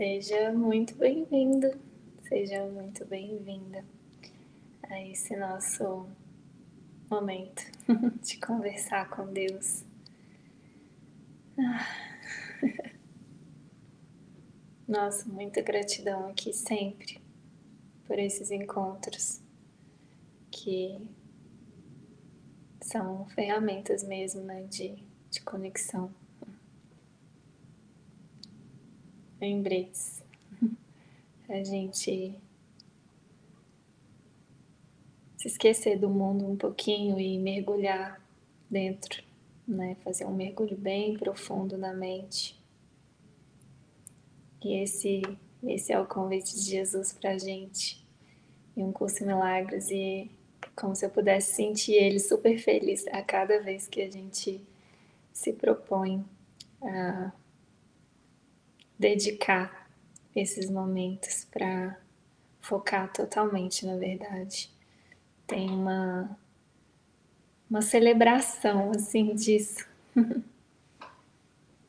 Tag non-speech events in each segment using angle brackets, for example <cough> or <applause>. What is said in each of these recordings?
Seja muito bem-vindo, seja muito bem-vinda a esse nosso momento <laughs> de conversar com Deus. Nossa, muita gratidão aqui sempre por esses encontros que são ferramentas mesmo né, de, de conexão. Lembretes. <laughs> A gente se esquecer do mundo um pouquinho e mergulhar dentro, né? Fazer um mergulho bem profundo na mente. E esse, esse é o convite de Jesus para gente. E um curso em milagres e como se eu pudesse sentir ele super feliz a cada vez que a gente se propõe a dedicar esses momentos para focar totalmente na verdade tem uma, uma celebração assim disso. <laughs>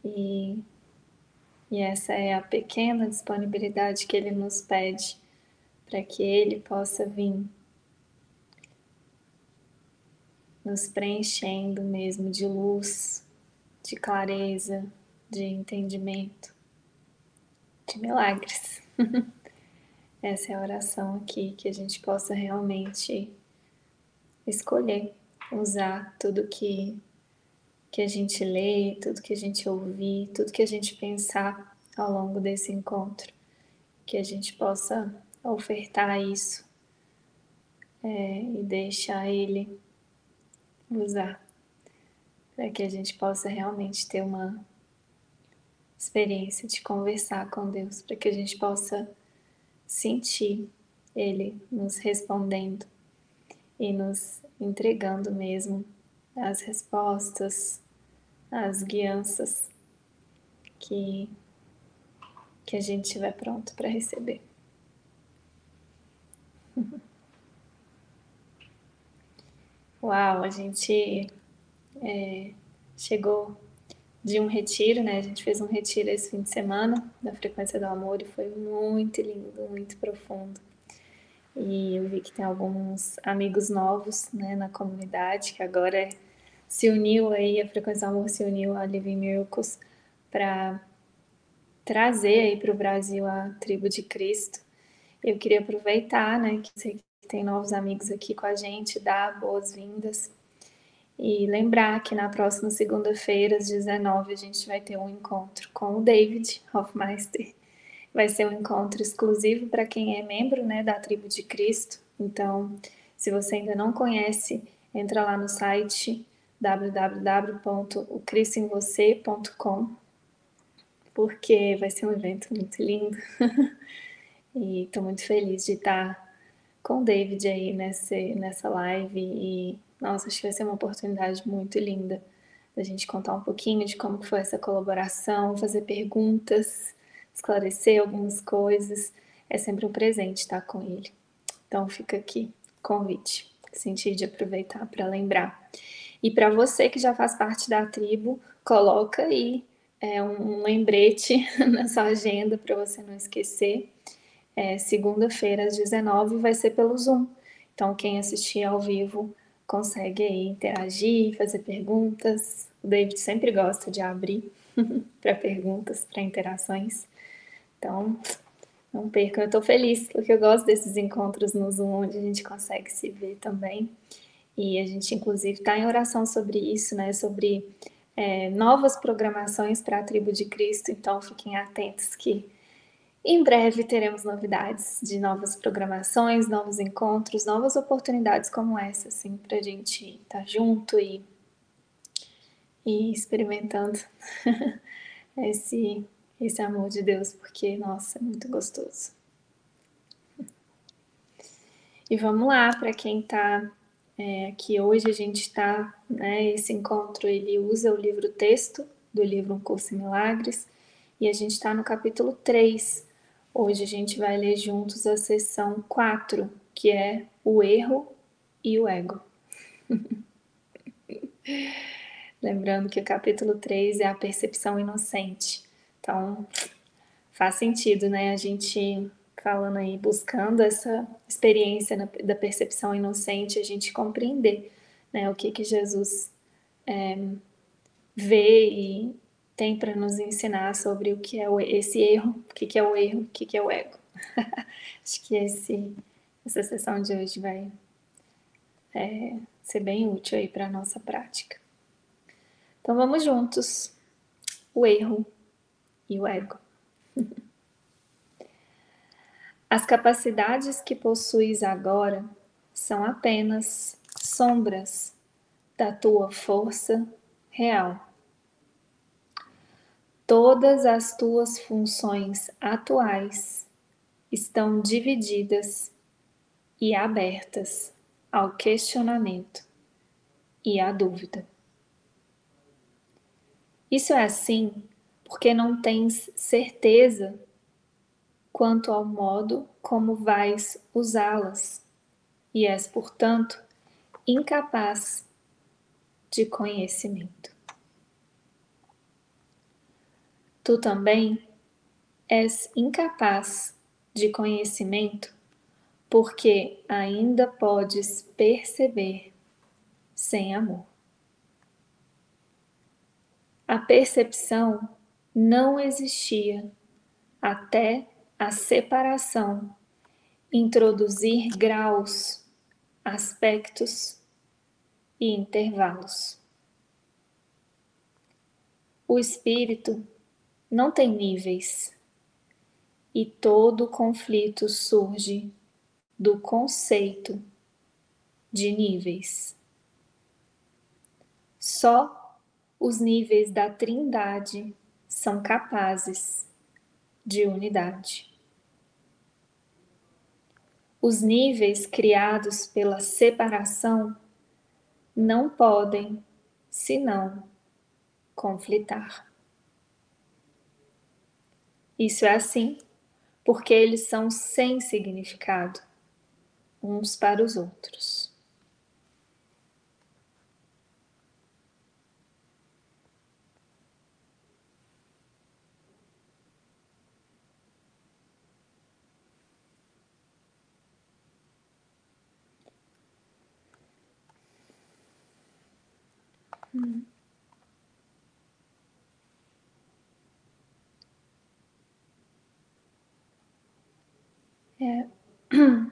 e, e essa é a pequena disponibilidade que ele nos pede para que ele possa vir nos preenchendo mesmo de luz, de clareza, de entendimento, de milagres. <laughs> Essa é a oração aqui, que a gente possa realmente escolher usar tudo que, que a gente lê, tudo que a gente ouvir, tudo que a gente pensar ao longo desse encontro, que a gente possa ofertar isso é, e deixar Ele usar, para que a gente possa realmente ter uma experiência de conversar com Deus, para que a gente possa sentir Ele nos respondendo e nos entregando mesmo as respostas, as guianças que, que a gente estiver pronto para receber. <laughs> Uau, a gente é, chegou de um retiro, né? A gente fez um retiro esse fim de semana da Frequência do Amor e foi muito lindo, muito profundo. E eu vi que tem alguns amigos novos né, na comunidade, que agora se uniu aí, a Frequência do Amor se uniu a Living Miracles para trazer aí para o Brasil a tribo de Cristo. Eu queria aproveitar, né, que sei que tem novos amigos aqui com a gente, dar boas-vindas e lembrar que na próxima segunda-feira, às 19 a gente vai ter um encontro com o David Hofmeister vai ser um encontro exclusivo para quem é membro né, da tribo de Cristo. Então, se você ainda não conhece, entra lá no site www.ocristoemvocê.com porque vai ser um evento muito lindo. <laughs> e estou muito feliz de estar com o David aí nessa, nessa live e nossa, acho que vai ser uma oportunidade muito linda da gente contar um pouquinho de como foi essa colaboração, fazer perguntas esclarecer algumas coisas. É sempre um presente estar com ele. Então fica aqui convite. Senti de aproveitar para lembrar. E para você que já faz parte da tribo, coloca aí é, um, lembrete <laughs> na sua agenda para você não esquecer. É, Segunda-feira às 19 vai ser pelo Zoom. Então quem assistir ao vivo consegue interagir, fazer perguntas. O David sempre gosta de abrir <laughs> para perguntas, para interações. Então, não percam, eu estou feliz, porque eu gosto desses encontros no Zoom, onde a gente consegue se ver também. E a gente, inclusive, está em oração sobre isso, né? Sobre é, novas programações para a tribo de Cristo. Então, fiquem atentos que em breve teremos novidades de novas programações, novos encontros, novas oportunidades como essa, assim, para a gente estar tá junto e, e experimentando <laughs> esse esse amor de Deus, porque, nossa, é muito gostoso. E vamos lá, para quem está é, aqui hoje, a gente está, né, esse encontro, ele usa o livro texto do livro Um Curso em Milagres, e a gente está no capítulo 3. Hoje a gente vai ler juntos a sessão 4, que é o erro e o ego. <laughs> Lembrando que o capítulo 3 é a percepção inocente. Então, faz sentido, né? A gente falando aí, buscando essa experiência na, da percepção inocente, a gente compreender né, o que, que Jesus é, vê e tem para nos ensinar sobre o que é esse erro, o que, é o erro, o que, que é o ego. <laughs> Acho que esse, essa sessão de hoje vai é, ser bem útil aí para a nossa prática. Então vamos juntos. O erro e o ego. <laughs> As capacidades que possuis agora são apenas sombras da tua força real. Todas as tuas funções atuais estão divididas e abertas ao questionamento e à dúvida. Isso é assim porque não tens certeza quanto ao modo como vais usá-las, e és, portanto, incapaz de conhecimento. Tu também és incapaz de conhecimento porque ainda podes perceber sem amor. A percepção não existia até a separação, introduzir graus, aspectos e intervalos. O espírito não tem níveis e todo conflito surge do conceito de níveis. Só os níveis da Trindade são capazes de unidade. Os níveis criados pela separação não podem, senão, conflitar. Isso é assim porque eles são sem significado uns para os outros. Hum. É. <clears throat>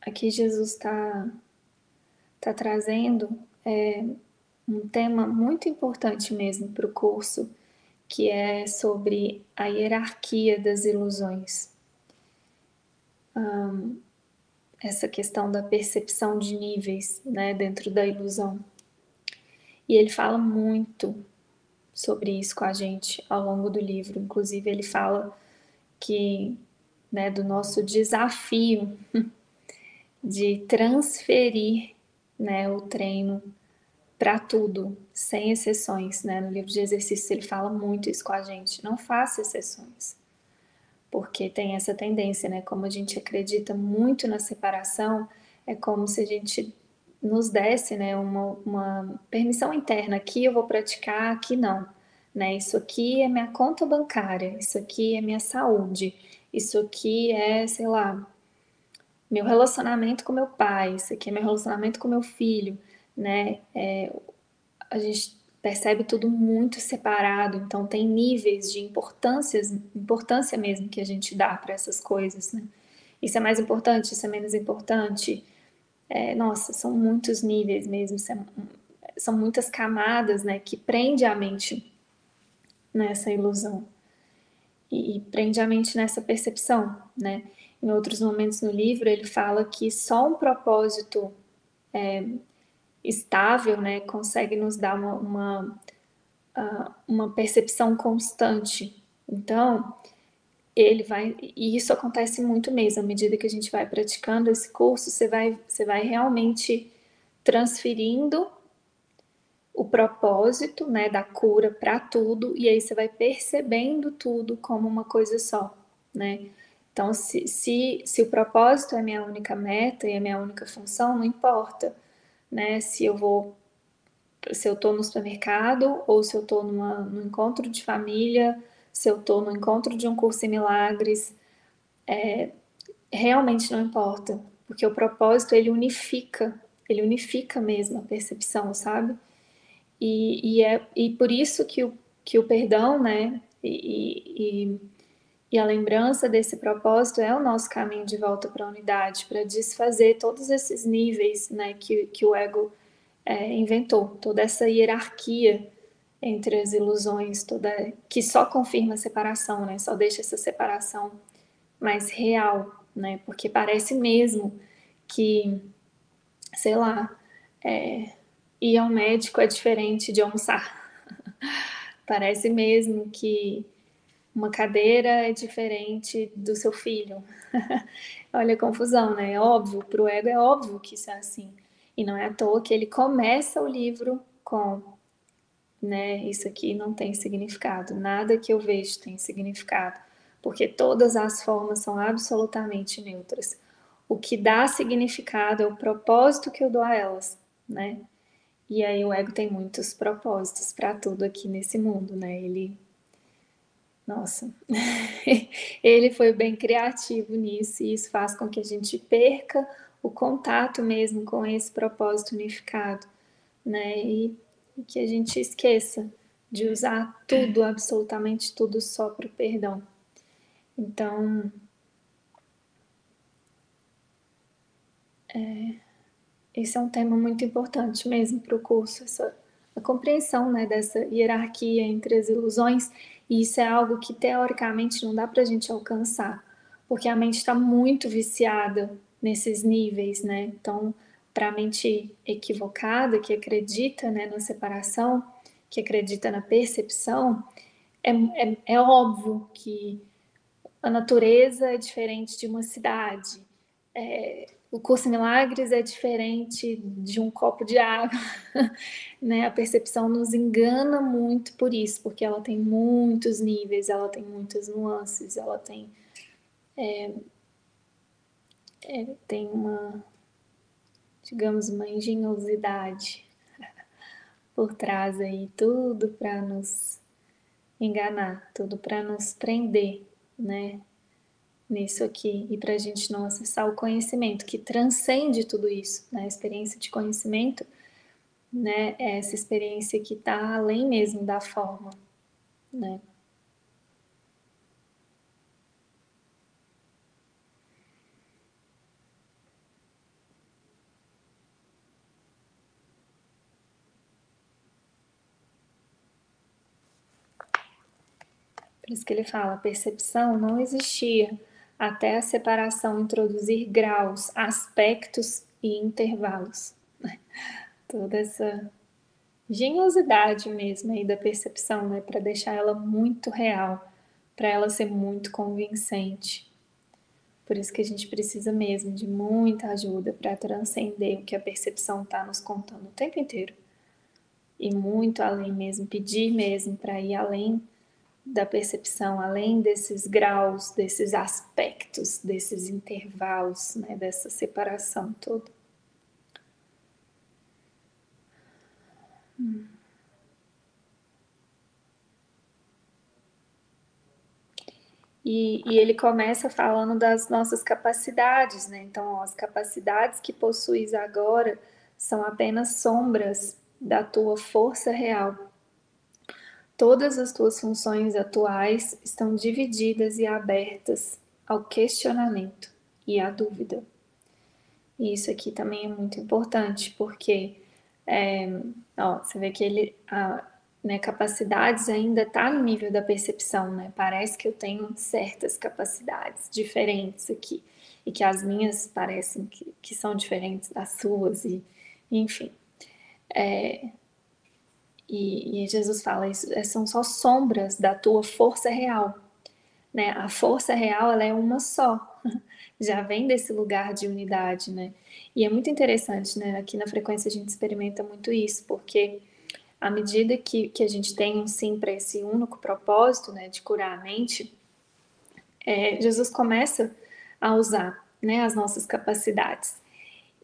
Aqui Jesus está tá trazendo é, um tema muito importante mesmo para o curso, que é sobre a hierarquia das ilusões. Essa questão da percepção de níveis né, dentro da ilusão. E ele fala muito sobre isso com a gente ao longo do livro. Inclusive, ele fala que né, do nosso desafio de transferir né, o treino para tudo, sem exceções. Né? No livro de exercícios ele fala muito isso com a gente. Não faça exceções. Porque tem essa tendência, né? Como a gente acredita muito na separação, é como se a gente nos desse né, uma, uma permissão interna, aqui eu vou praticar, aqui não. Né? Isso aqui é minha conta bancária, isso aqui é minha saúde, isso aqui é, sei lá, meu relacionamento com meu pai, isso aqui é meu relacionamento com meu filho, né? É, a gente percebe tudo muito separado, então tem níveis de importâncias, importância mesmo que a gente dá para essas coisas, né? Isso é mais importante, isso é menos importante, é, nossa, são muitos níveis mesmo, são muitas camadas, né, que prende a mente nessa ilusão e, e prende a mente nessa percepção, né? Em outros momentos no livro ele fala que só um propósito é, estável, né, consegue nos dar uma, uma, uma percepção constante. Então, ele vai e isso acontece muito mesmo à medida que a gente vai praticando esse curso você vai você vai realmente transferindo o propósito né da cura para tudo e aí você vai percebendo tudo como uma coisa só né então se, se, se o propósito é minha única meta e a minha única função não importa né se eu vou se eu estou no supermercado ou se eu estou num encontro de família se eu estou no encontro de um curso em milagres, é, realmente não importa, porque o propósito ele unifica, ele unifica mesmo a percepção, sabe? E, e é e por isso que o, que o perdão, né, e, e, e a lembrança desse propósito é o nosso caminho de volta para a unidade, para desfazer todos esses níveis, né, que, que o ego é, inventou, toda essa hierarquia entre as ilusões, toda que só confirma a separação, né? Só deixa essa separação mais real, né? Porque parece mesmo que, sei lá, é, ir ao médico é diferente de almoçar. <laughs> parece mesmo que uma cadeira é diferente do seu filho. <laughs> Olha a confusão, né? É óbvio, para o ego é óbvio que isso é assim. E não é à toa que ele começa o livro com né? Isso aqui não tem significado, nada que eu vejo tem significado, porque todas as formas são absolutamente neutras. O que dá significado é o propósito que eu dou a elas, né? E aí o ego tem muitos propósitos para tudo aqui nesse mundo, né? Ele nossa, <laughs> ele foi bem criativo nisso e isso faz com que a gente perca o contato mesmo com esse propósito unificado, né? E que a gente esqueça de usar tudo, absolutamente tudo, só para o perdão. Então, é, esse é um tema muito importante mesmo para o curso, essa, a compreensão né, dessa hierarquia entre as ilusões, e isso é algo que teoricamente não dá para a gente alcançar, porque a mente está muito viciada nesses níveis, né? Então, para a mente equivocada, que acredita né, na separação, que acredita na percepção, é, é, é óbvio que a natureza é diferente de uma cidade, é, o curso milagres é diferente de um copo de água, <laughs> né? A percepção nos engana muito por isso, porque ela tem muitos níveis, ela tem muitas nuances, ela tem é, é, tem uma digamos, uma engenhosidade <laughs> por trás aí, tudo para nos enganar, tudo para nos prender, né? Nisso aqui, e para a gente não acessar o conhecimento que transcende tudo isso, né? A experiência de conhecimento, né? É essa experiência que está além mesmo da forma, né? Por isso que ele fala, a percepção não existia até a separação introduzir graus, aspectos e intervalos. <laughs> Toda essa geniosidade mesmo aí da percepção, né, para deixar ela muito real, para ela ser muito convincente. Por isso que a gente precisa mesmo de muita ajuda para transcender o que a percepção está nos contando o tempo inteiro. E muito além mesmo, pedir mesmo para ir além da percepção, além desses graus, desses aspectos, desses intervalos, né, dessa separação toda. Hum. E, e, ele começa falando das nossas capacidades, né? Então, ó, as capacidades que possuis agora são apenas sombras da tua força real. Todas as tuas funções atuais estão divididas e abertas ao questionamento e à dúvida. E isso aqui também é muito importante, porque é, ó, você vê que ele, a né, capacidades ainda está no nível da percepção, né? Parece que eu tenho certas capacidades diferentes aqui, e que as minhas parecem que, que são diferentes das suas, e enfim. É, e, e Jesus fala, isso é, são só sombras da tua força real. Né? A força real ela é uma só, <laughs> já vem desse lugar de unidade, né? E é muito interessante, né? Aqui na frequência a gente experimenta muito isso, porque à medida que, que a gente tem um sim para esse único propósito, né, de curar a mente, é, Jesus começa a usar, né, as nossas capacidades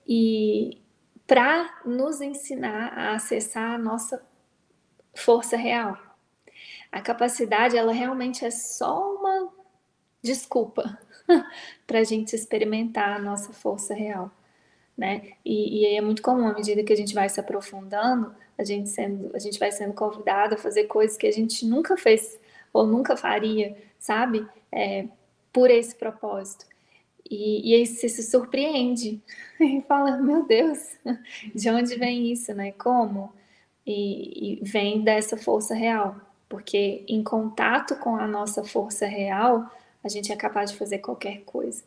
e para nos ensinar a acessar a nossa força real. A capacidade, ela realmente é só uma desculpa <laughs> para a gente experimentar a nossa força real, né? E, e é muito comum, à medida que a gente vai se aprofundando, a gente, sendo, a gente vai sendo convidado a fazer coisas que a gente nunca fez ou nunca faria, sabe? É, por esse propósito. E, e aí você se surpreende <laughs> e fala, meu Deus, <laughs> de onde vem isso, né? Como? E, e vem dessa força real, porque em contato com a nossa força real, a gente é capaz de fazer qualquer coisa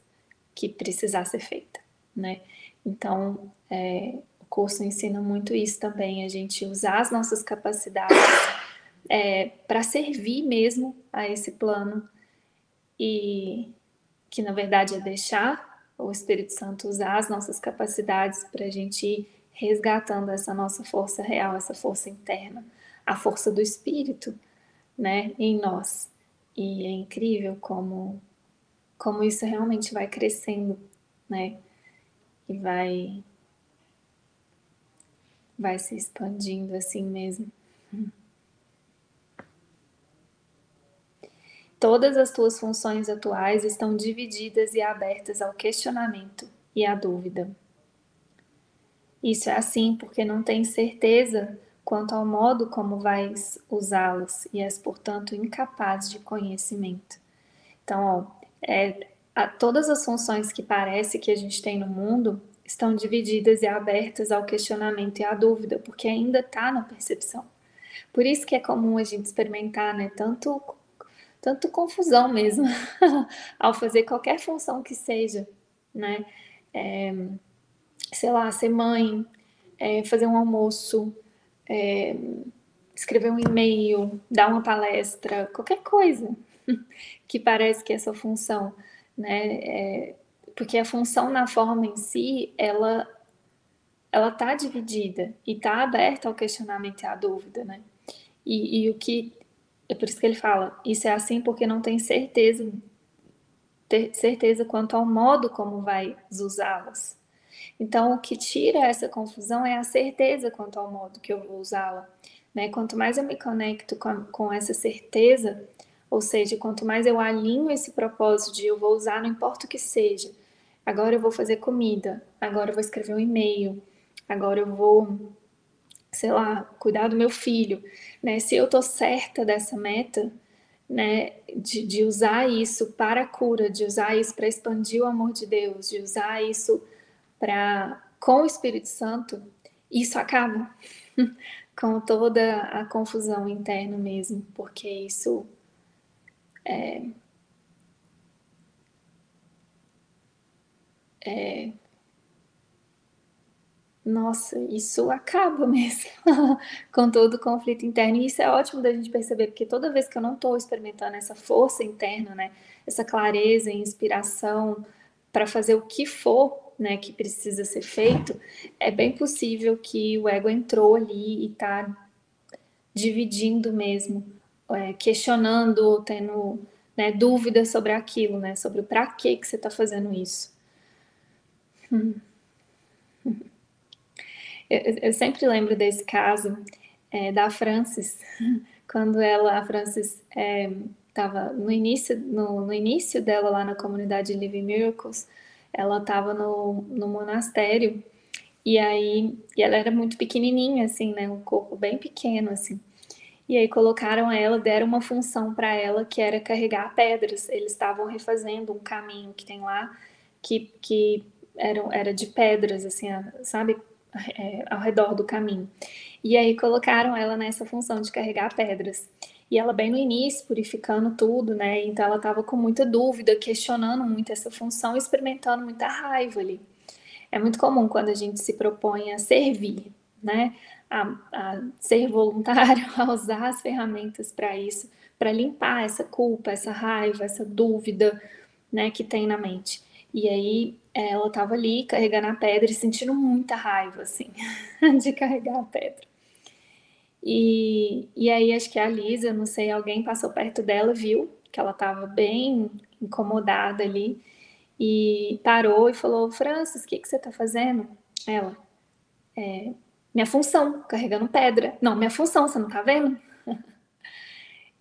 que precisar ser feita, né? Então, é, o curso ensina muito isso também, a gente usar as nossas capacidades é, para servir mesmo a esse plano e que na verdade é deixar o Espírito Santo usar as nossas capacidades para a gente resgatando essa nossa força real, essa força interna, a força do Espírito, né, em nós. E é incrível como como isso realmente vai crescendo, né? E vai vai se expandindo assim mesmo. Todas as tuas funções atuais estão divididas e abertas ao questionamento e à dúvida. Isso é assim porque não tens certeza quanto ao modo como vais usá-las e és, portanto, incapaz de conhecimento. Então, ó, é, a, todas as funções que parece que a gente tem no mundo estão divididas e abertas ao questionamento e à dúvida, porque ainda está na percepção. Por isso que é comum a gente experimentar, né, tanto tanto confusão mesmo <laughs> ao fazer qualquer função que seja, né? É, sei lá, ser mãe, é, fazer um almoço, é, escrever um e-mail, dar uma palestra, qualquer coisa <laughs> que parece que é essa função, né? É, porque a função na forma em si, ela ela está dividida e está aberta ao questionamento e à dúvida, né? E, e, o que é por isso que ele fala, isso é assim porque não tem certeza, ter certeza quanto ao modo como vai usá-las. Então, o que tira essa confusão é a certeza quanto ao modo que eu vou usá-la. Né? Quanto mais eu me conecto com, com essa certeza, ou seja, quanto mais eu alinho esse propósito de eu vou usar, não importa o que seja. Agora eu vou fazer comida, agora eu vou escrever um e-mail, agora eu vou sei lá, cuidar do meu filho, né? Se eu tô certa dessa meta, né, de, de usar isso para a cura, de usar isso para expandir o amor de Deus, de usar isso para com o Espírito Santo, isso acaba <laughs> com toda a confusão interna mesmo, porque isso é, é nossa, isso acaba <laughs> mesmo com todo o conflito interno. E isso é ótimo da gente perceber, porque toda vez que eu não estou experimentando essa força interna, né, essa clareza e inspiração para fazer o que for né, que precisa ser feito, é bem possível que o ego entrou ali e está dividindo mesmo, é, questionando, tendo né, dúvidas sobre aquilo, né, sobre para que, que você está fazendo isso. Hum. <laughs> Eu, eu sempre lembro desse caso é, da Francis, <laughs> quando ela, a Francis, estava é, no início, no, no, início dela lá na comunidade Living Miracles, ela estava no, no monastério e aí e ela era muito pequenininha, assim, né, um corpo bem pequeno, assim. E aí colocaram ela, deram uma função para ela que era carregar pedras. Eles estavam refazendo um caminho que tem lá que, que era, era de pedras, assim, sabe? é, ao redor do caminho. E aí colocaram ela nessa função de carregar pedras. E ela bem no início, purificando tudo, né? Então ela estava com muita dúvida, questionando muito essa função, experimentando muita raiva ali. É muito comum quando a gente se propõe a servir, né? A, a ser voluntário, <laughs> a usar as ferramentas para isso, para limpar essa culpa, essa raiva, essa dúvida, né, que tem na mente. E aí ela estava ali carregando a pedra e sentindo muita raiva, assim, <laughs> de carregar a pedra. E, e aí acho que a Lisa, não sei, alguém passou perto dela, viu que ela estava bem incomodada ali e parou e falou: Francis, o que, que você está fazendo? Ela, é, minha função, carregando pedra. Não, minha função, você não está vendo? <laughs>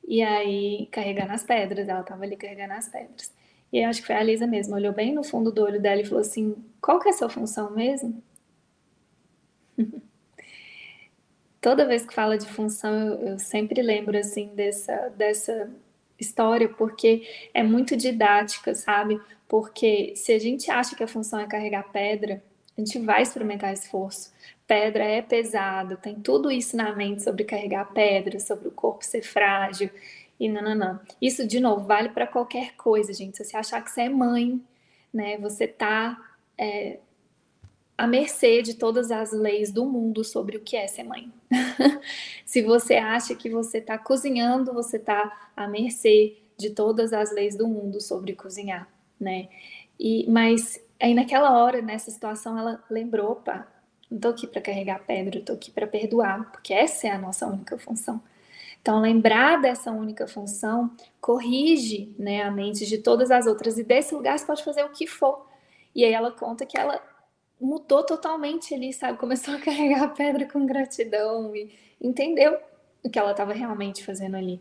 E aí, carregando as pedras, ela estava ali carregando as pedras. E acho que foi a Lisa mesmo, olhou bem no fundo do olho dela e falou assim: qual que é a sua função mesmo? <laughs> Toda vez que fala de função, eu, sempre lembro assim dessa, dessa história, porque é muito didática, sabe? Porque se a gente acha que a função é carregar pedra, a gente vai experimentar esforço. Pedra é pesado, tem tudo isso na mente sobre carregar pedra, sobre o corpo ser frágil e nananã. Isso, de novo, vale para qualquer coisa, gente. Se você achar que você é mãe, né, você tá é, à mercê de todas as leis do mundo sobre o que é ser mãe. <laughs> Se você acha que você está cozinhando, você está à mercê de todas as leis do mundo sobre cozinhar, né? E, mas aí naquela hora, nessa situação, ela lembrou, opa, não estou aqui para carregar pedra, estou aqui para perdoar, porque essa é a nossa única função. Então, lembrar dessa única função corrige né, a mente de todas as outras, e desse lugar você pode fazer o que for. E aí ela conta que ela mudou totalmente ali, sabe? Começou a <laughs> carregar a pedra com gratidão e entendeu o que ela estava realmente fazendo ali.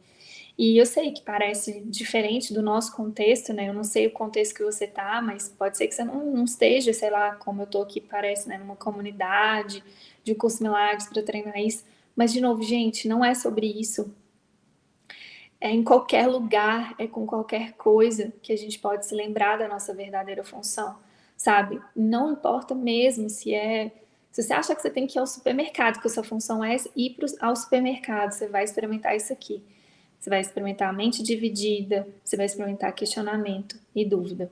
E eu sei que parece diferente do nosso contexto, né? Eu não sei o contexto que você tá, mas pode ser que você não, não esteja, sei lá, como eu tô aqui, parece, né? Numa comunidade de um curso milagres para treinar isso. Mas, de novo, gente, não é sobre isso. É em qualquer lugar, é com qualquer coisa que a gente pode se lembrar da nossa verdadeira função, sabe? Não importa mesmo se é se você acha que você tem que ir ao supermercado, que a sua função é ir pro, ao supermercado, você vai experimentar isso aqui. Você vai experimentar a mente dividida, você vai experimentar questionamento e dúvida.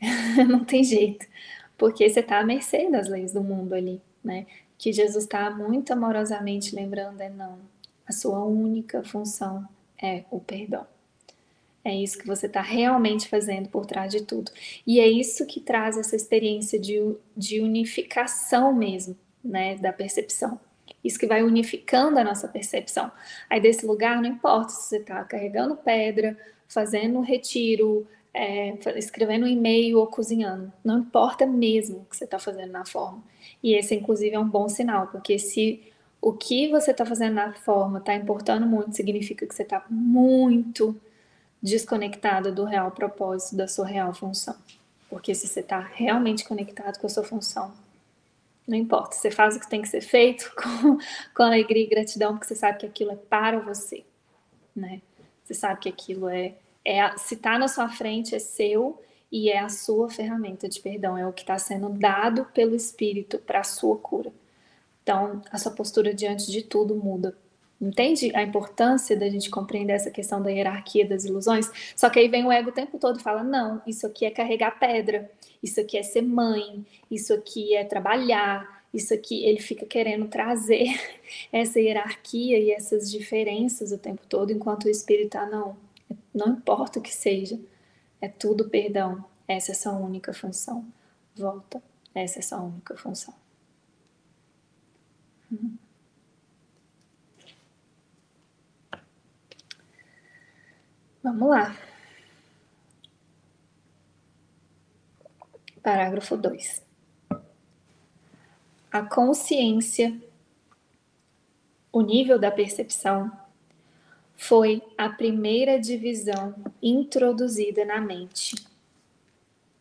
<laughs> Não tem jeito, porque você está à mercê das leis do mundo ali, né? Que Jesus está muito amorosamente lembrando é não. A sua única função é o perdão. É isso que você está realmente fazendo por trás de tudo. E é isso que traz essa experiência de, de unificação mesmo, né, da percepção. Isso que vai unificando a nossa percepção. Aí desse lugar, não importa se você está carregando pedra, fazendo retiro, é, escrevendo um e-mail ou cozinhando. Não importa mesmo o que você está fazendo na forma. E esse, inclusive, é um bom sinal, porque se o que você está fazendo na forma está importando muito, significa que você está muito desconectada do real propósito, da sua real função. Porque se você está realmente conectado com a sua função, não importa, você faz o que tem que ser feito <laughs> com, com alegria e gratidão, porque você sabe que aquilo é para você, né? Você sabe que aquilo é, é se está na sua frente, é seu e é a sua ferramenta de perdão, é o que está sendo dado pelo Espírito para a sua cura. Então, a sua postura diante de tudo muda. Entende a importância da gente compreender essa questão da hierarquia das ilusões? Só que aí vem o ego o tempo todo e fala: não, isso aqui é carregar pedra, isso aqui é ser mãe, isso aqui é trabalhar, isso aqui ele fica querendo trazer <laughs> essa hierarquia e essas diferenças o tempo todo, enquanto o espírito, ah, não, não importa o que seja, é tudo perdão, essa é a sua única função. Volta, essa é a sua única função. Hum. Vamos lá. Parágrafo 2. A consciência, o nível da percepção, foi a primeira divisão introduzida na mente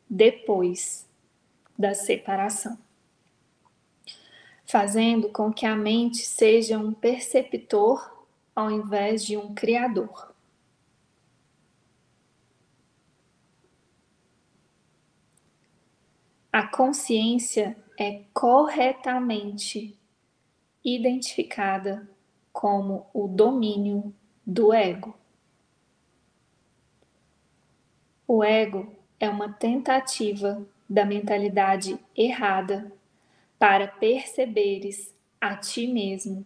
depois da separação, fazendo com que a mente seja um perceptor ao invés de um criador. A consciência é corretamente identificada como o domínio do ego. O ego é uma tentativa da mentalidade errada para perceberes a ti mesmo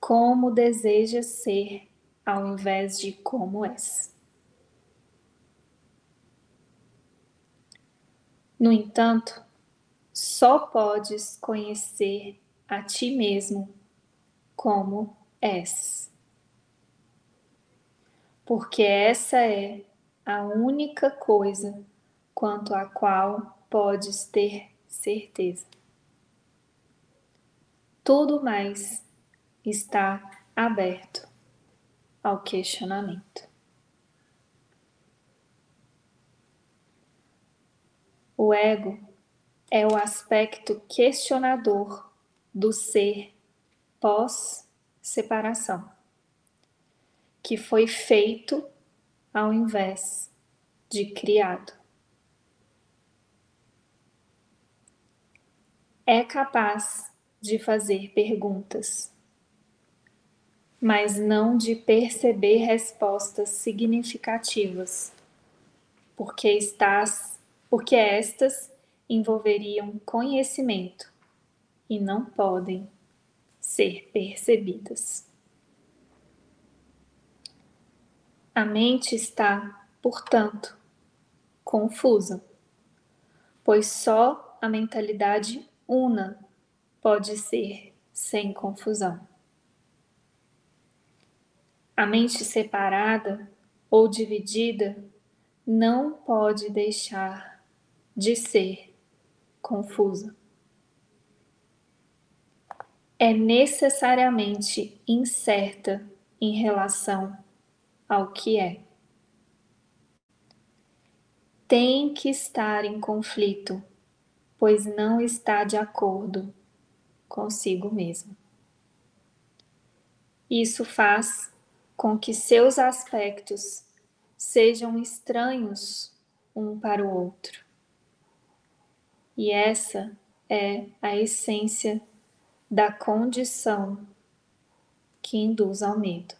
como desejas ser ao invés de como és. No entanto, só podes conhecer a ti mesmo como és. Porque essa é a única coisa quanto à qual podes ter certeza. Tudo mais está aberto ao questionamento. O ego é o aspecto questionador do ser pós-separação, que foi feito ao invés de criado. É capaz de fazer perguntas, mas não de perceber respostas significativas, porque estás, porque estas envolveriam conhecimento e não podem ser percebidas. A mente está, portanto, confusa, pois só a mentalidade una pode ser sem confusão. A mente separada ou dividida não pode deixar de ser confusa. É necessariamente incerta em relação ao que é. Tem que estar em conflito, pois não está de acordo consigo mesmo. Isso faz com que seus aspectos sejam estranhos um para o outro. E essa é a essência da condição que induz ao medo,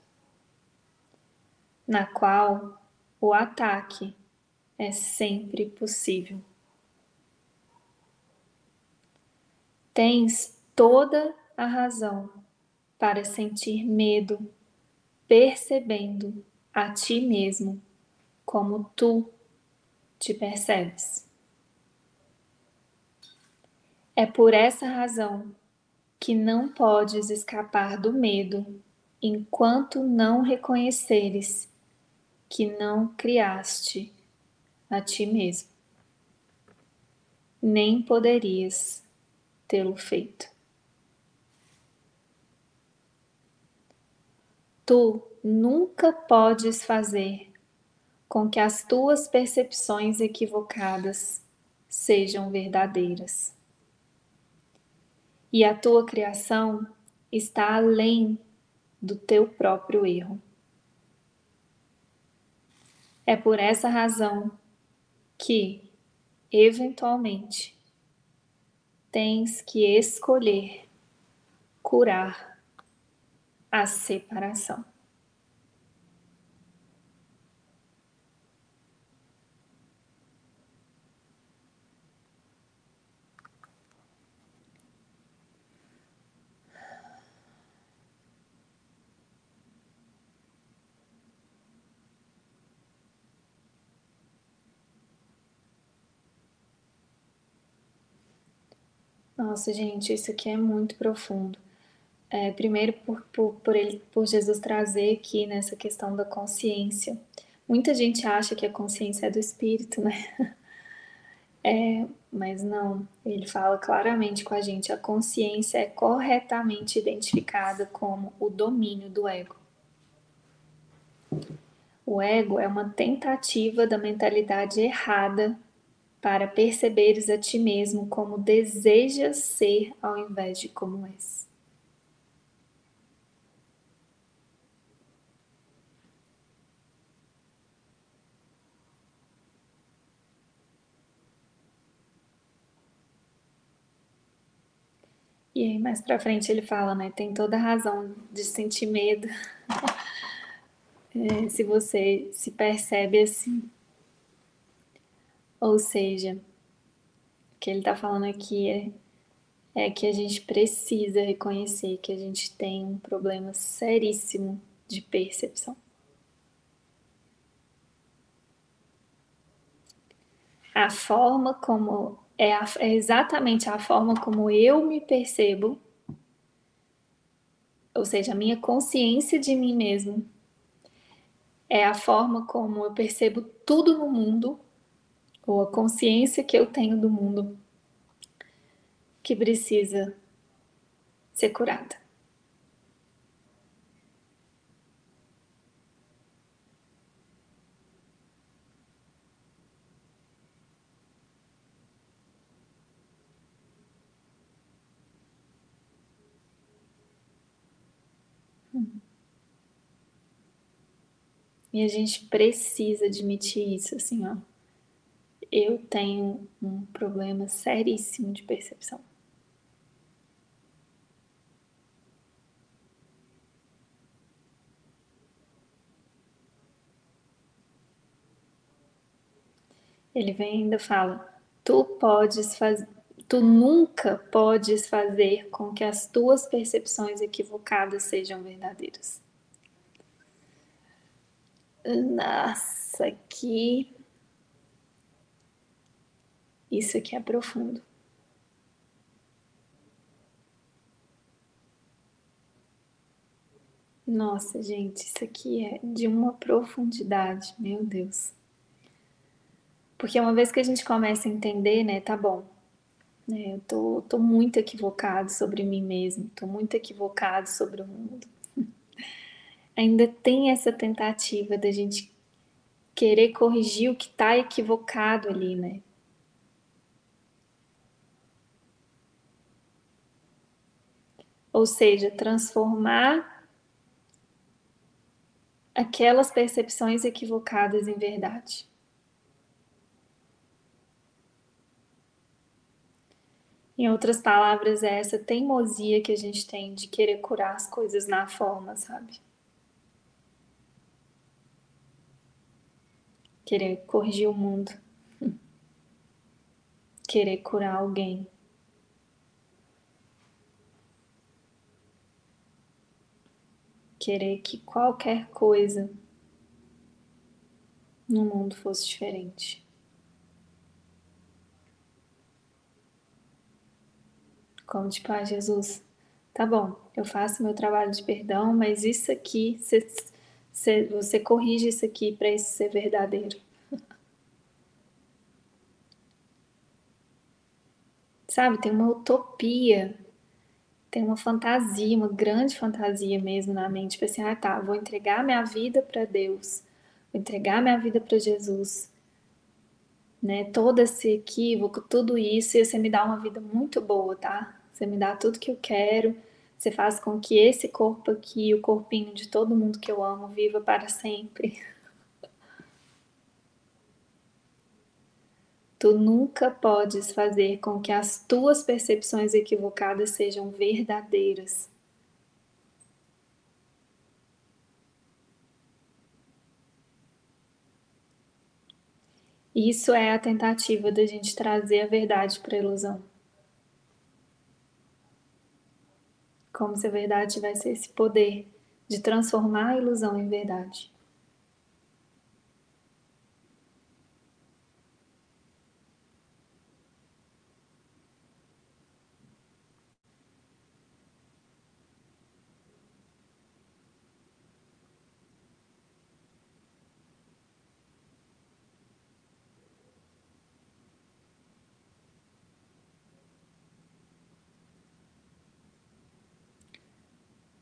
na qual o ataque é sempre possível. Tens toda a razão para sentir medo, percebendo a ti mesmo como tu te percebes. É por essa razão que não podes escapar do medo enquanto não reconheceres que não criaste a ti mesmo. Nem poderias tê-lo feito. Tu nunca podes fazer com que as tuas percepções equivocadas sejam verdadeiras. E a tua criação está além do teu próprio erro. É por essa razão que, eventualmente, tens que escolher curar a separação. Nossa, gente, isso aqui é muito profundo. É, primeiro, por, por, por, ele, por Jesus trazer aqui nessa questão da consciência. Muita gente acha que a consciência é do espírito, né? <laughs> É, mas não, ele fala claramente com a gente: a consciência é corretamente identificada como o domínio do ego. O ego é uma tentativa da mentalidade errada para perceberes a ti mesmo como desejas ser ao invés de como és. E aí mais para frente ele fala, né? Tem toda a razão de sentir medo. <laughs> é, se você se percebe assim. Ou seja, o que ele está falando aqui é, é que a gente precisa reconhecer que a gente tem um problema seríssimo de percepção. A forma como é, a, é exatamente a forma como eu me percebo, ou seja, a minha consciência de mim mesmo, é a forma como eu percebo tudo no mundo, ou a consciência que eu tenho do mundo que precisa ser curada. Uhum. E a gente precisa admitir isso, assim, ó. Eu tenho um problema seríssimo de percepção. Ele vem ainda fala: Tu podes fazer, tu nunca podes fazer com que as tuas percepções equivocadas sejam verdadeiras. Nossa, aqui. Isso aqui é profundo. Nossa, gente, isso aqui é de uma profundidade, meu Deus. Porque uma vez que a gente começa a entender, né, tá bom, né, eu tô, tô muito equivocado sobre mim mesmo, tô muito equivocado sobre o mundo. <laughs> Ainda tem essa tentativa da gente querer corrigir o que tá equivocado ali, né? Ou seja, transformar aquelas percepções equivocadas em verdade. Em outras palavras, é essa teimosia que a gente tem de querer curar as coisas na forma, sabe? Querer corrigir o mundo. <laughs> Querer curar alguém. Querer que qualquer coisa no mundo fosse diferente. Como tipo, ah, Jesus, tá bom, eu faço meu trabalho de perdão, mas isso aqui, você, você, você corrige isso aqui para isso ser verdadeiro. <laughs> Sabe, tem uma utopia, tem uma fantasia, uma grande fantasia mesmo na mente, tipo assim, ah tá, vou entregar minha vida para Deus, vou entregar minha vida para Jesus, né? Todo esse equívoco, tudo isso, e você me dá uma vida muito boa, tá? Você me dá tudo que eu quero. Você faz com que esse corpo aqui, o corpinho de todo mundo que eu amo, viva para sempre. <laughs> Tu nunca podes fazer com que as tuas percepções equivocadas sejam verdadeiras. Isso é a tentativa da gente trazer a verdade para a ilusão. como se a verdade tivesse esse poder de transformar a ilusão em verdade.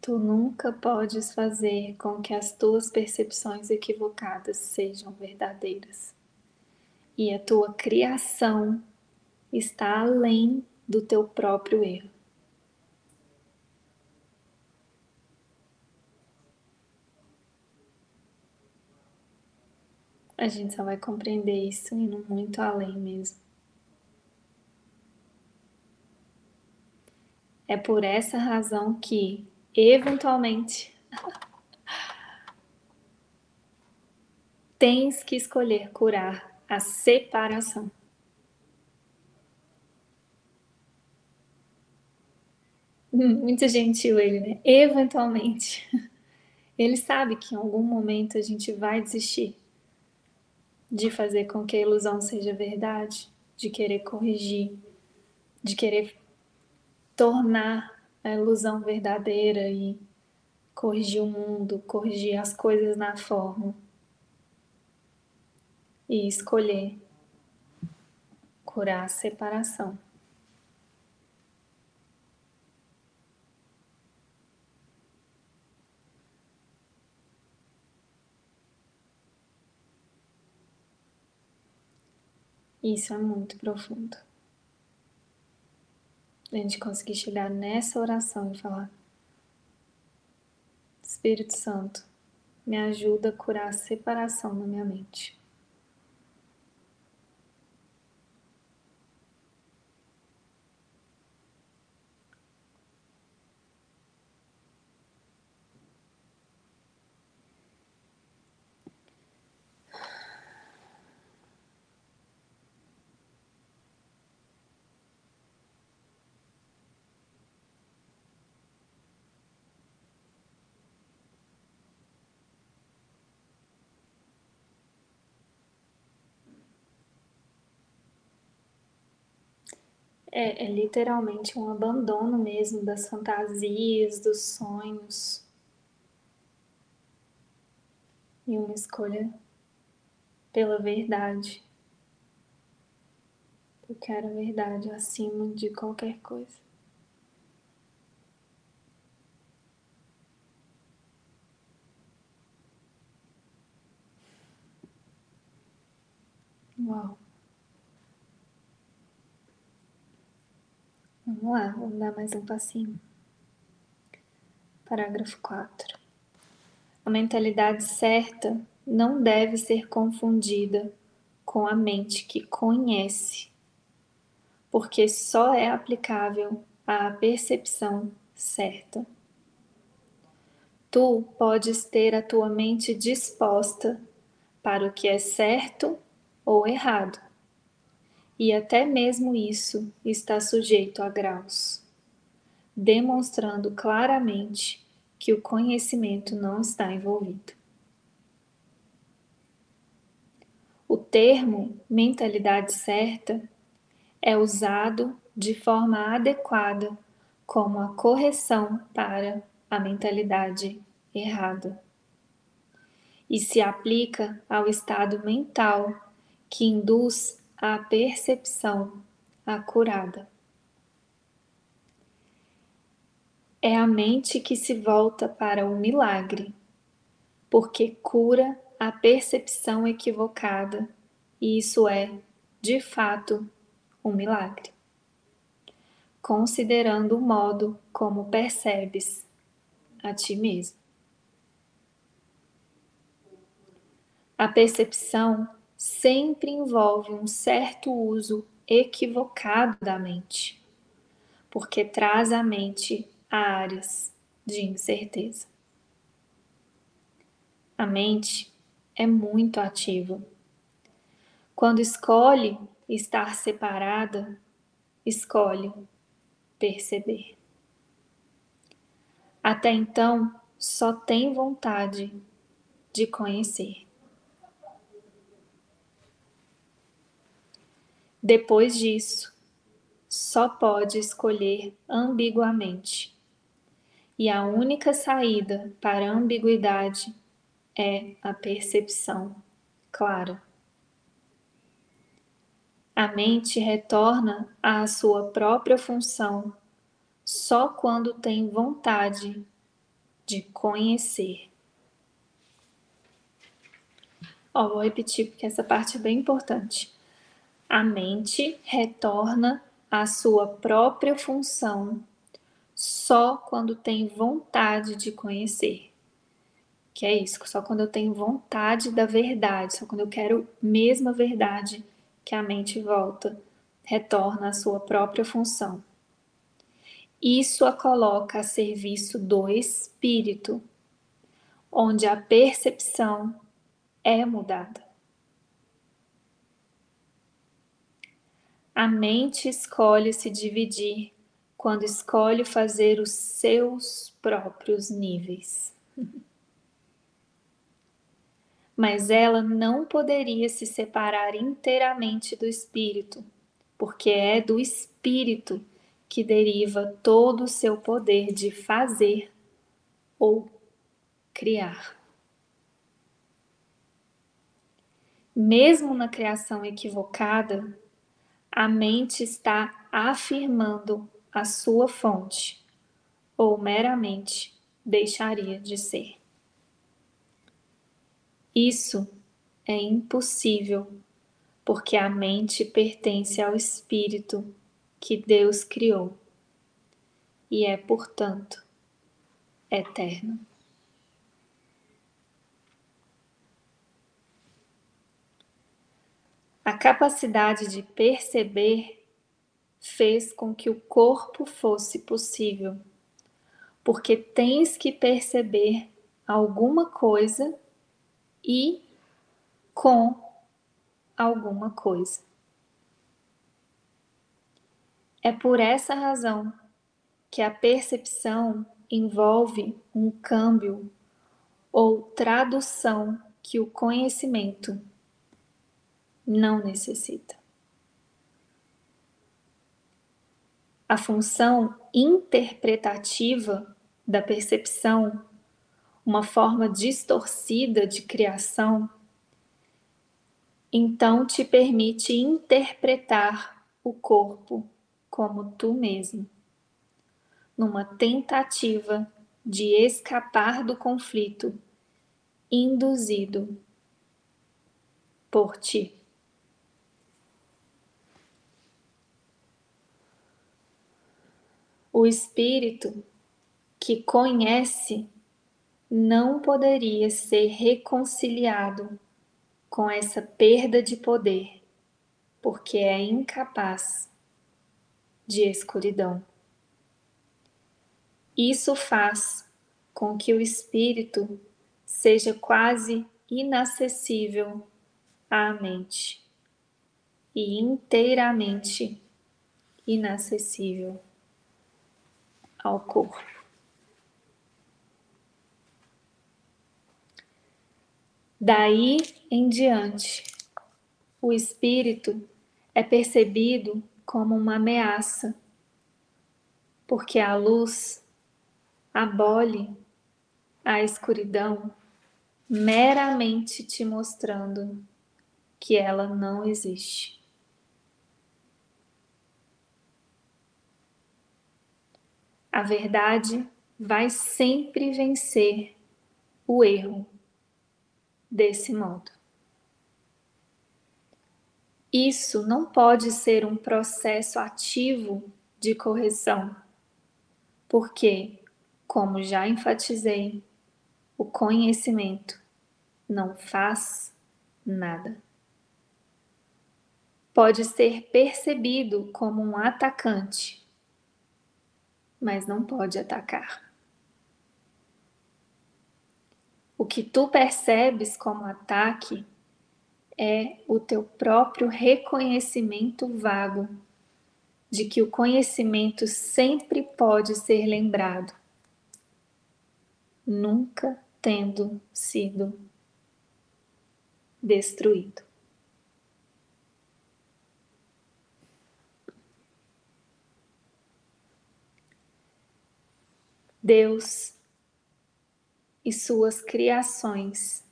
Tu nunca podes fazer com que as tuas percepções equivocadas sejam verdadeiras. E a tua criação está além do teu próprio erro. A gente só vai compreender isso indo muito além mesmo. É por essa razão que eventualmente tens que escolher curar a separação. <laughs> Muito gentil ele, né? Eventualmente. <laughs> Ele sabe que em algum momento a gente vai desistir de fazer com que a ilusão seja verdade, de querer corrigir, de querer tornar a ilusão verdadeira e corrigir o mundo, corrigir as coisas na forma e escolher curar a separação. Isso é muito profundo a gente conseguir chegar nessa oração e falar: Espírito Santo, me ajuda a curar a separação na minha mente. É, é literalmente um abandono mesmo das fantasias, dos sonhos. E uma escolha pela verdade. Eu quero a verdade acima de qualquer coisa. Uau. Vamos lá, vamos dar mais um passinho. Parágrafo 4. A mentalidade certa não deve ser confundida com a mente que conhece, porque só é aplicável à percepção certa. Tu podes ter a tua mente disposta para o que é certo ou errado, e até mesmo isso está sujeito a graus, demonstrando claramente que o conhecimento não está envolvido. O termo mentalidade certa é usado de forma adequada como a correção para a mentalidade errada e se aplica ao estado mental que induz a percepção acurada. É a mente que se volta para o milagre, porque cura a percepção equivocada, e isso é, de fato, um milagre. Considerando o modo como percebes a ti mesmo. A percepção sempre envolve um certo uso equivocado da mente, porque traz à mente áreas de incerteza. A mente é muito ativa. Quando escolhe estar separada, escolhe perceber. Até então, só tem vontade de conhecer. Depois disso, só pode escolher ambiguamente. E a única saída para a ambiguidade é a percepção clara. A mente retorna à sua própria função só quando tem vontade de conhecer. Ó, vou repetir porque essa parte é bem importante a mente retorna à sua própria função só quando tem vontade de conhecer. Que é isso, só quando eu tenho vontade da verdade, só quando eu quero mesmo a verdade que a mente volta, retorna à sua própria função. Isso a coloca a serviço do espírito, onde a percepção é mudada. A mente escolhe se dividir quando escolhe fazer os seus próprios níveis. <laughs> Mas ela não poderia se separar inteiramente do espírito, porque é do espírito que deriva todo o seu poder de fazer ou criar. Mesmo na criação equivocada, a mente está afirmando a sua fonte, ou meramente deixaria de ser. Isso é impossível, porque a mente pertence ao espírito que Deus criou e é, portanto, eterno. A capacidade de perceber fez com que o corpo fosse possível, porque tens que perceber alguma coisa e com alguma coisa. É por essa razão que a percepção envolve um câmbio ou tradução que o conhecimento não necessita. A função interpretativa da percepção, uma forma distorcida de criação, então te permite interpretar o corpo como tu mesmo, numa tentativa de escapar do conflito induzido por ti. O espírito que conhece não poderia ser reconciliado com essa perda de poder, porque é incapaz de escuridão. Isso faz com que o espírito seja quase inacessível à mente e inteiramente inacessível ao corpo. Daí em diante, o espírito é percebido como uma ameaça, porque a luz abole a escuridão meramente te mostrando que ela não existe. A verdade vai sempre vencer o erro desse modo. Isso não pode ser um processo ativo de correção, porque, como já enfatizei, o conhecimento não faz nada. Pode ser percebido como um atacante, mas não pode atacar. O que tu percebes como ataque é o teu próprio reconhecimento vago de que o conhecimento sempre pode ser lembrado, nunca tendo sido destruído. Deus e suas criações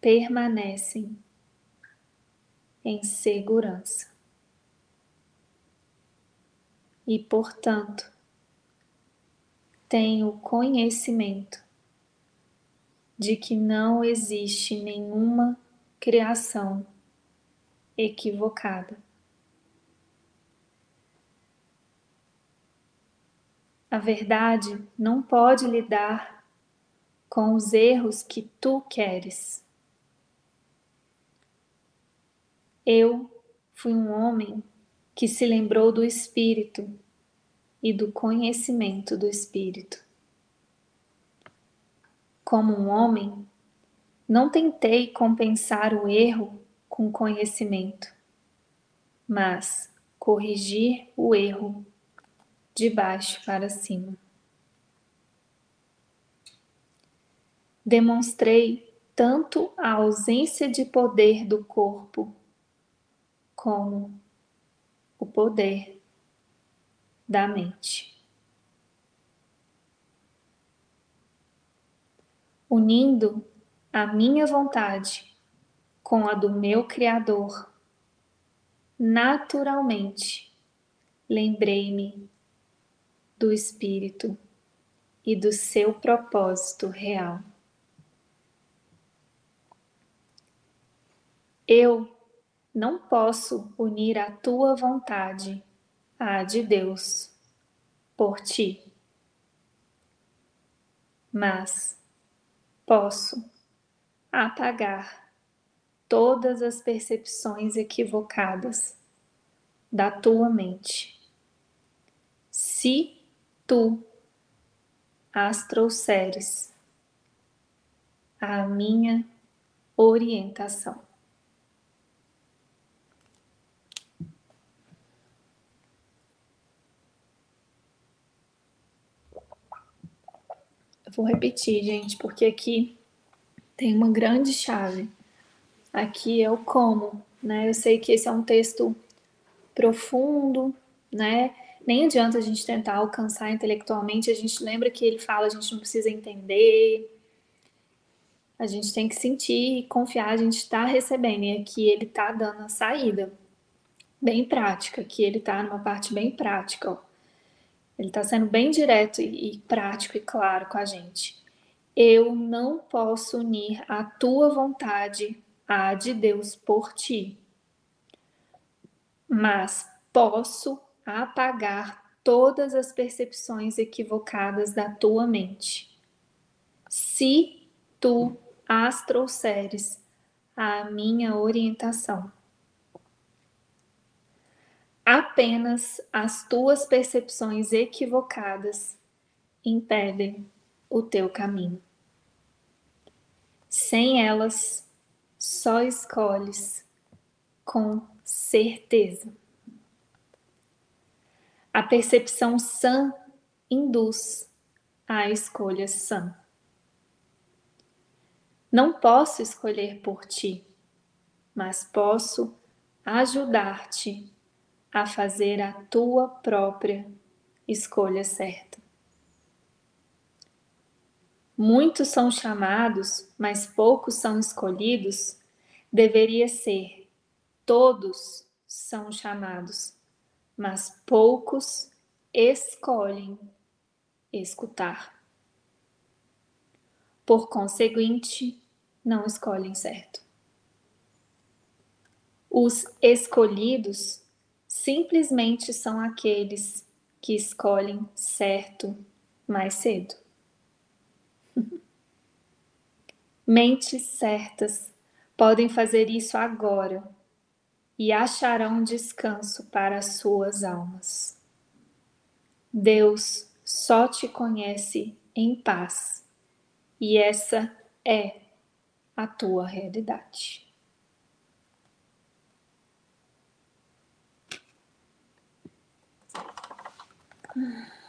permanecem em segurança. E, portanto, tenho conhecimento de que não existe nenhuma criação equivocada. A verdade não pode lidar com os erros que tu queres. Eu fui um homem que se lembrou do Espírito e do conhecimento do Espírito. Como um homem, não tentei compensar o erro com conhecimento, mas corrigir o erro de baixo para cima. demonstrei tanto a ausência de poder do corpo como o poder da mente. Unindo a minha vontade com a do meu Criador, naturalmente lembrei-me do Espírito e do seu propósito real. Eu não posso unir a tua vontade à de Deus por ti, mas posso apagar todas as percepções equivocadas da tua mente. Se tu as trouxeres à minha orientação. Eu vou repetir, gente, porque aqui tem uma grande chave. Aqui é o como, né? Eu sei que esse é um texto profundo, né? Nem adianta a gente tentar alcançar intelectualmente, a gente lembra que ele fala, a gente não precisa entender, a gente tem que sentir e confiar, a gente está recebendo, e aqui ele está dando a saída bem prática, que ele está numa parte bem prática, ó. Ele está sendo bem direto e, e prático e claro com a gente. Eu não posso unir a tua vontade à de Deus por ti, mas posso apagar todas as percepções equivocadas da tua mente. Se tu as trouxeres à minha orientação. Apenas as tuas percepções equivocadas impedem o teu caminho. Sem elas, só escolhes com certeza. A percepção sã induz à escolha sã. Não posso escolher por ti, mas posso ajudar-te a fazer a tua própria escolha certa. Muitos são chamados, mas poucos são escolhidos, deveria ser todos são chamados, mas poucos escolhem escutar. Por conseguinte, não escolhem certo. Os escolhidos simplesmente são aqueles que escolhem certo mais cedo. <laughs> Mentes certas podem fazer isso agora e acharão descanso para as suas almas. Deus só te conhece em paz, e essa é a tua realidade. Hum.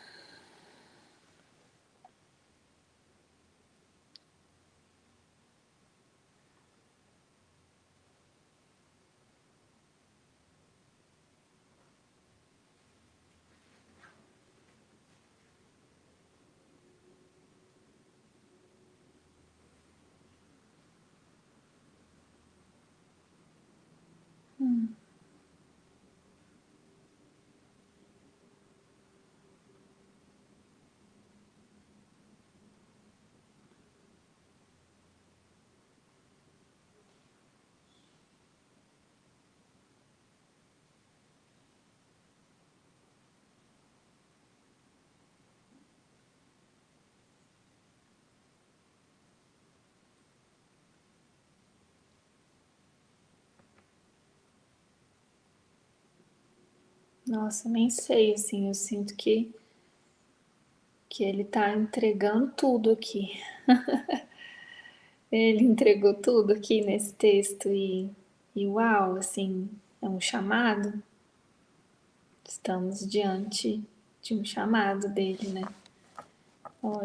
Nossa, nem sei, assim, eu sinto que que ele tá entregando tudo aqui. <laughs> ele entregou tudo aqui nesse texto e, e uau, assim, é um chamado. Estamos diante de um chamado dele, né?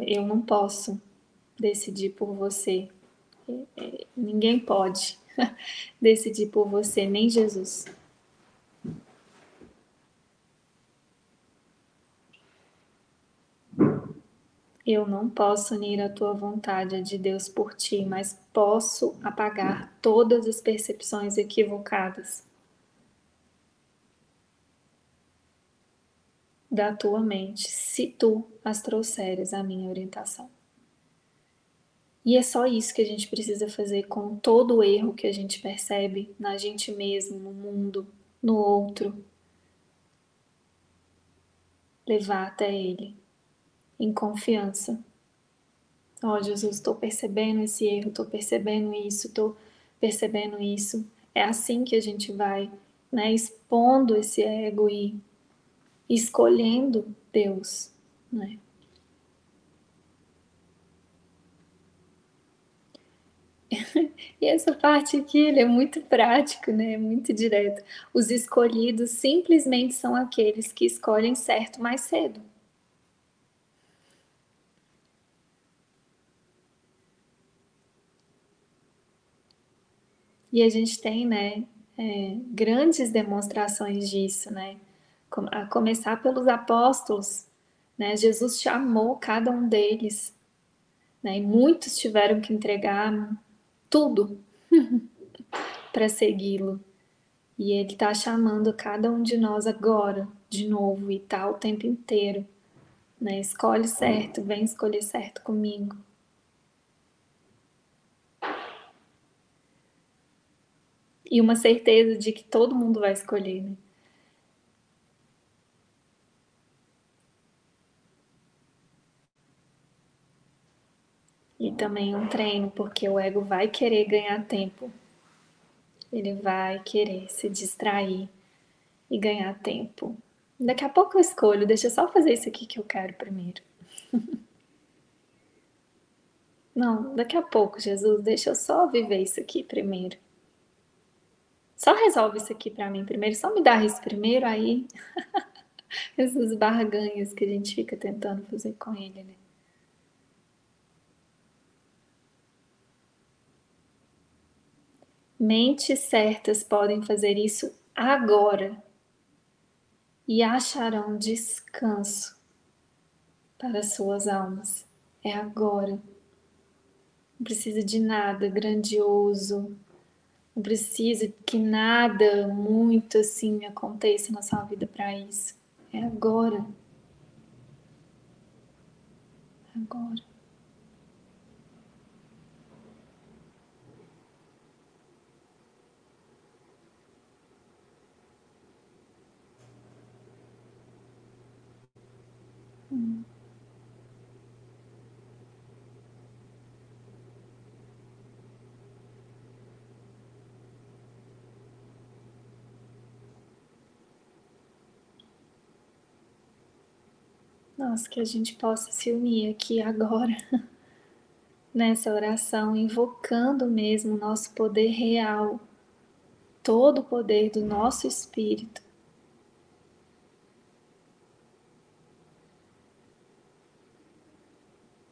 Eu não posso decidir por você. É, é, ninguém pode <laughs> decidir por você, nem Jesus. Eu não posso unir a tua vontade de Deus por ti, mas posso apagar todas as percepções equivocadas da tua mente, se tu as trouxeres à minha orientação. E é só isso que a gente precisa fazer com todo o erro que a gente percebe na gente mesmo, no mundo, no outro. Levar até Ele em confiança. Ó oh, Jesus, estou percebendo esse erro, estou percebendo isso, estou percebendo isso. É assim que a gente vai né, expondo esse ego e escolhendo Deus. Né? <laughs> E essa parte aqui ele é muito prático, né? muito direto. Os escolhidos simplesmente são aqueles que escolhem certo mais cedo. E a gente tem, né, é, grandes demonstrações disso, né? A começar pelos apóstolos, né? Jesus chamou cada um deles, né? E muitos tiveram que entregar tudo <laughs> para segui-lo. E ele está chamando cada um de nós agora, de novo, e tá o tempo inteiro. Né? Escolhe certo, vem escolher certo comigo. E uma certeza de que todo mundo vai escolher, né? E também um treino, porque o ego vai querer ganhar tempo. Ele vai querer se distrair e ganhar tempo. Daqui a pouco eu escolho, deixa eu só fazer isso aqui que eu quero primeiro. <laughs> Não, daqui a pouco, Jesus, deixa eu só viver isso aqui primeiro. Só resolve isso aqui para mim primeiro, só me dá isso primeiro, aí <laughs> essas barganhas que a gente fica tentando fazer com ele, né? Mentes certas podem fazer isso agora e acharão descanso para suas almas. É agora. Não precisa de nada grandioso, não precisa que nada muito assim aconteça na sua vida para isso. É agora. Agora. Hum. Nossa, que a gente possa se unir aqui agora <laughs> nessa oração, invocando mesmo o nosso poder real, todo o poder do nosso espírito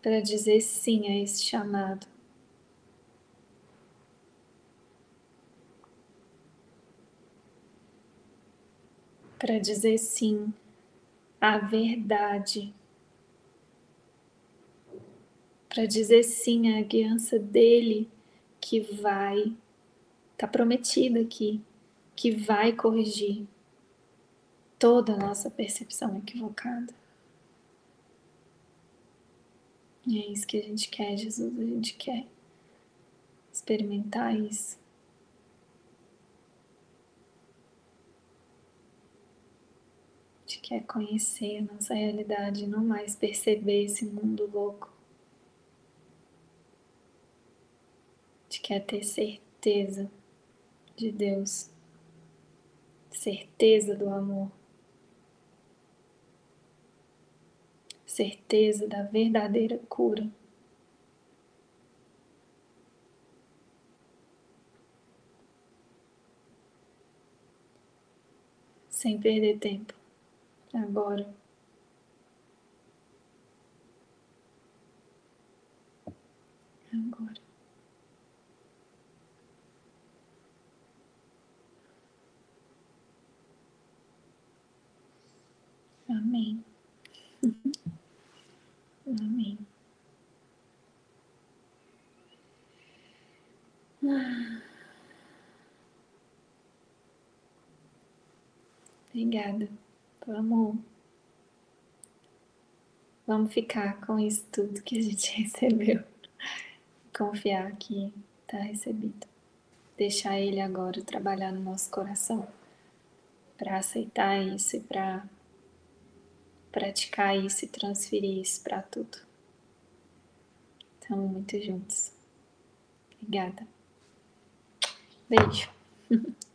para dizer sim a esse chamado. Para dizer sim à verdade. Para dizer sim à guiança dele que vai, está prometida aqui, que vai corrigir toda a nossa percepção equivocada. E é isso que a gente quer, Jesus, a gente quer experimentar isso. Gente quer conhecer a nossa realidade, não mais perceber esse mundo louco. A gente quer ter certeza de Deus, certeza do amor. certeza da verdadeira cura. Sem perder tempo. Agora. Agora. Amém. Amém. Obrigada. Vamos, vamos ficar com isso tudo que a gente <laughs> recebeu. Confiar que está recebido. Deixar Ele agora trabalhar no nosso coração para aceitar isso e para praticar isso e transferir isso para tudo. Estamos muito juntos. Obrigada. Beijo. <laughs>